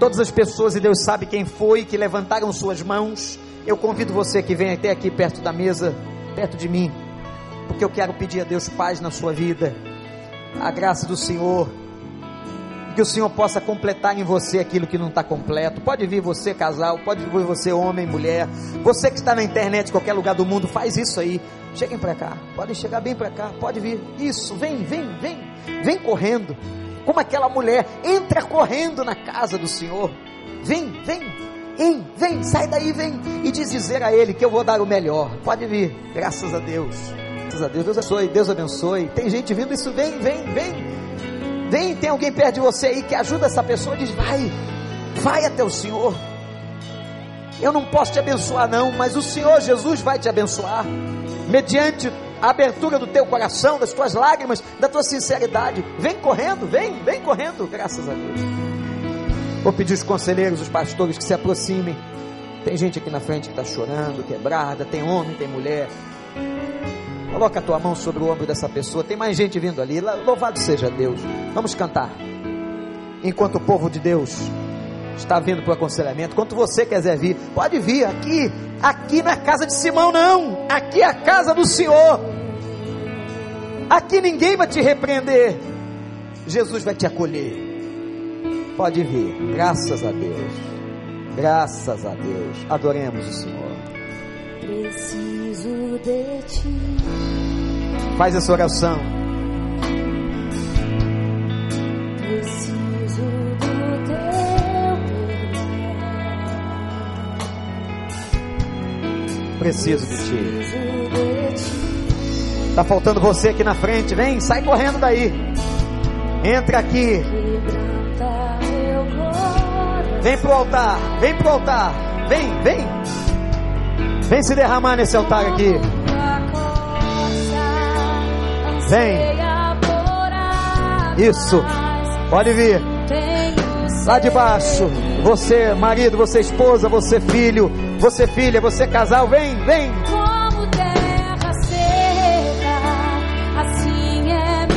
Todas as pessoas, e Deus sabe quem foi, que levantaram suas mãos, eu convido você que venha até aqui perto da mesa, perto de mim, porque eu quero pedir a Deus paz na sua vida, a graça do Senhor, que o Senhor possa completar em você aquilo que não está completo. Pode vir você, casal, pode vir você, homem, mulher, você que está na internet, qualquer lugar do mundo, faz isso aí. Cheguem para cá, podem chegar bem para cá, pode vir. Isso, vem, vem, vem, vem correndo como aquela mulher, entra correndo na casa do Senhor. Vem, vem, vem, vem, sai daí, vem. E diz dizer a Ele que eu vou dar o melhor. Pode vir, graças a Deus. Graças a Deus, Deus abençoe, Deus abençoe. Tem gente vindo, isso vem, vem, vem. Vem, tem alguém perto de você aí que ajuda essa pessoa, diz, vai, vai até o Senhor. Eu não posso te abençoar, não, mas o Senhor Jesus vai te abençoar, mediante a abertura do teu coração, das tuas lágrimas, da tua sinceridade. Vem correndo, vem, vem correndo, graças a Deus. Vou pedir os conselheiros, os pastores que se aproximem. Tem gente aqui na frente que está chorando, quebrada, tem homem, tem mulher. Coloca a tua mão sobre o ombro dessa pessoa. Tem mais gente vindo ali. Louvado seja Deus. Vamos cantar. Enquanto o povo de Deus está vindo para o aconselhamento, quanto você quiser vir, pode vir aqui. Aqui não é casa de Simão, não. Aqui é a casa do Senhor. Aqui ninguém vai te repreender. Jesus vai te acolher. Pode vir. Graças a Deus. Graças a Deus. Adoremos o Senhor. Preciso de ti. Faz essa oração. Preciso do teu perdão. Preciso de ti. Tá faltando você aqui na frente. Vem, sai correndo daí. Entra aqui. Vem pro altar. Vem pro altar. Vem, vem. Vem se derramar nesse altar aqui. Vem. Isso. Pode vir. Lá de baixo. Você, marido, você, esposa, você, filho, você, filha, você, casal. Vem, vem. Assim é.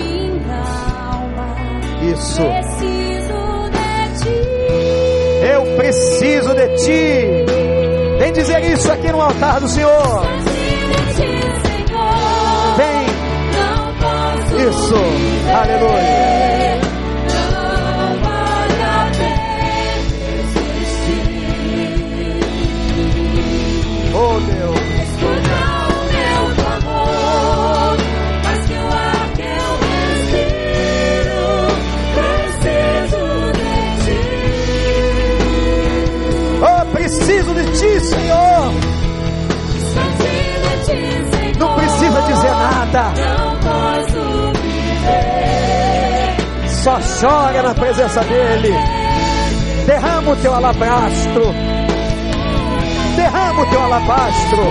Isso. Preciso de ti. Eu preciso de ti. Vem dizer isso aqui no altar do Senhor. Vem. Isso. Aleluia. Oh Deus. Não posso viver. Só chora na presença dele. Derrama o teu alabastro. Derrama o teu alabastro.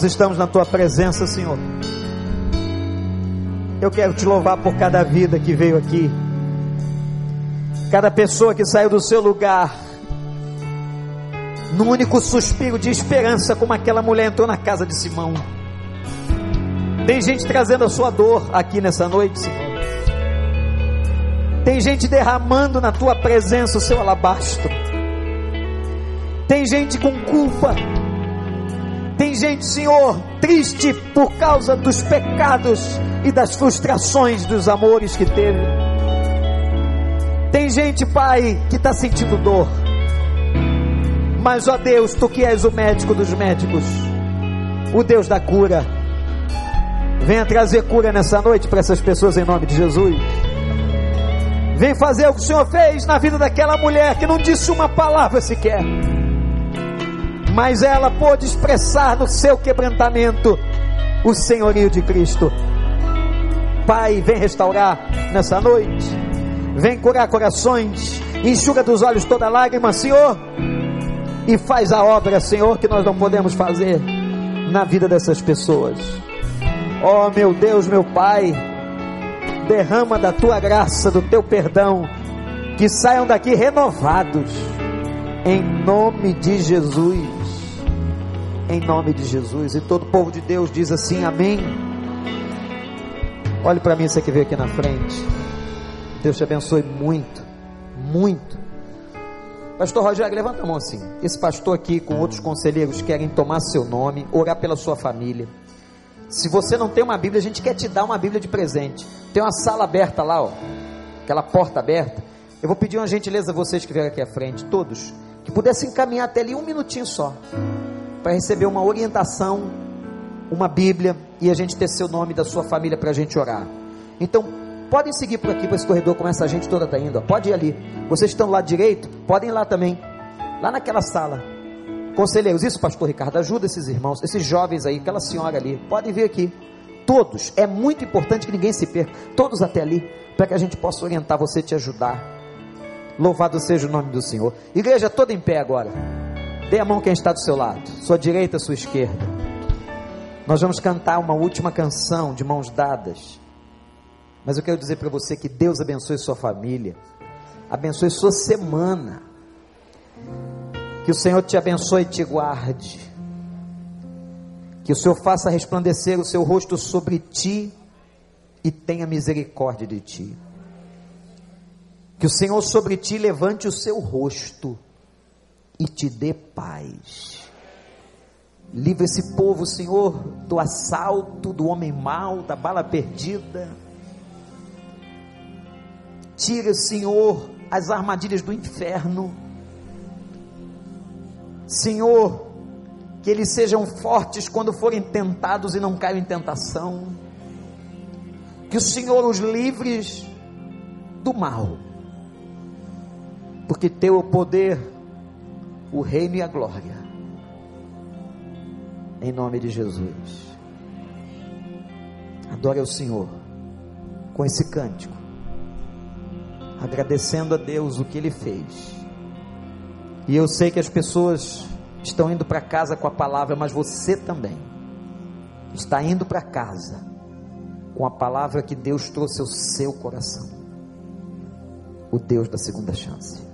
Nós estamos na tua presença, Senhor. Eu quero te louvar por cada vida que veio aqui, cada pessoa que saiu do seu lugar, num único suspiro de esperança, como aquela mulher entrou na casa de Simão. Tem gente trazendo a sua dor aqui nessa noite, Senhor. Tem gente derramando na tua presença o seu alabastro. Tem gente com culpa. Tem gente, Senhor, triste por causa dos pecados e das frustrações dos amores que teve. Tem gente, Pai, que está sentindo dor. Mas, ó Deus, tu que és o médico dos médicos, o Deus da cura, venha trazer cura nessa noite para essas pessoas em nome de Jesus. Vem fazer o que o Senhor fez na vida daquela mulher que não disse uma palavra sequer, mas ela pôde expressar no seu quebrantamento o senhorio de Cristo. Pai, vem restaurar nessa noite, vem curar corações, enxuga dos olhos toda lágrima, Senhor, e faz a obra, Senhor, que nós não podemos fazer na vida dessas pessoas. Oh, meu Deus, meu Pai, derrama da tua graça, do teu perdão, que saiam daqui renovados, em nome de Jesus. Em nome de Jesus. E todo povo de Deus diz assim: Amém. Olhe para mim, você que veio aqui na frente. Deus te abençoe muito, muito. Pastor Rogério, levanta a mão assim. Esse pastor aqui, com outros conselheiros, querem tomar seu nome, orar pela sua família. Se você não tem uma Bíblia, a gente quer te dar uma Bíblia de presente. Tem uma sala aberta lá, ó. Aquela porta aberta. Eu vou pedir uma gentileza a vocês que vieram aqui à frente, todos, que pudessem encaminhar até ali um minutinho só, para receber uma orientação, uma Bíblia e a gente ter seu nome da sua família para a gente orar. Então, podem seguir por aqui, para esse corredor, como essa gente toda está indo. Ó. Pode ir ali. Vocês estão lá direito, podem ir lá também. Lá naquela sala. Conselheiros, isso, pastor Ricardo, ajuda esses irmãos, esses jovens aí, aquela senhora ali, podem vir aqui. Todos, é muito importante que ninguém se perca, todos até ali, para que a gente possa orientar você e te ajudar. Louvado seja o nome do Senhor. Igreja toda em pé agora. Dê a mão quem está do seu lado, sua direita, sua esquerda. Nós vamos cantar uma última canção de mãos dadas. Mas eu quero dizer para você que Deus abençoe sua família, abençoe sua semana. Que o Senhor te abençoe e te guarde. Que o Senhor faça resplandecer o seu rosto sobre ti e tenha misericórdia de ti. Que o Senhor sobre ti levante o seu rosto e te dê paz. Livre esse povo, Senhor, do assalto, do homem mau, da bala perdida. Tira, Senhor, as armadilhas do inferno. Senhor, que eles sejam fortes quando forem tentados e não caiam em tentação. Que o Senhor os livres do mal. Porque teu poder, o reino e a glória. Em nome de Jesus. Adore ao Senhor com esse cântico. Agradecendo a Deus o que Ele fez. E eu sei que as pessoas estão indo para casa com a palavra, mas você também está indo para casa com a palavra que Deus trouxe ao seu coração. O Deus da segunda chance.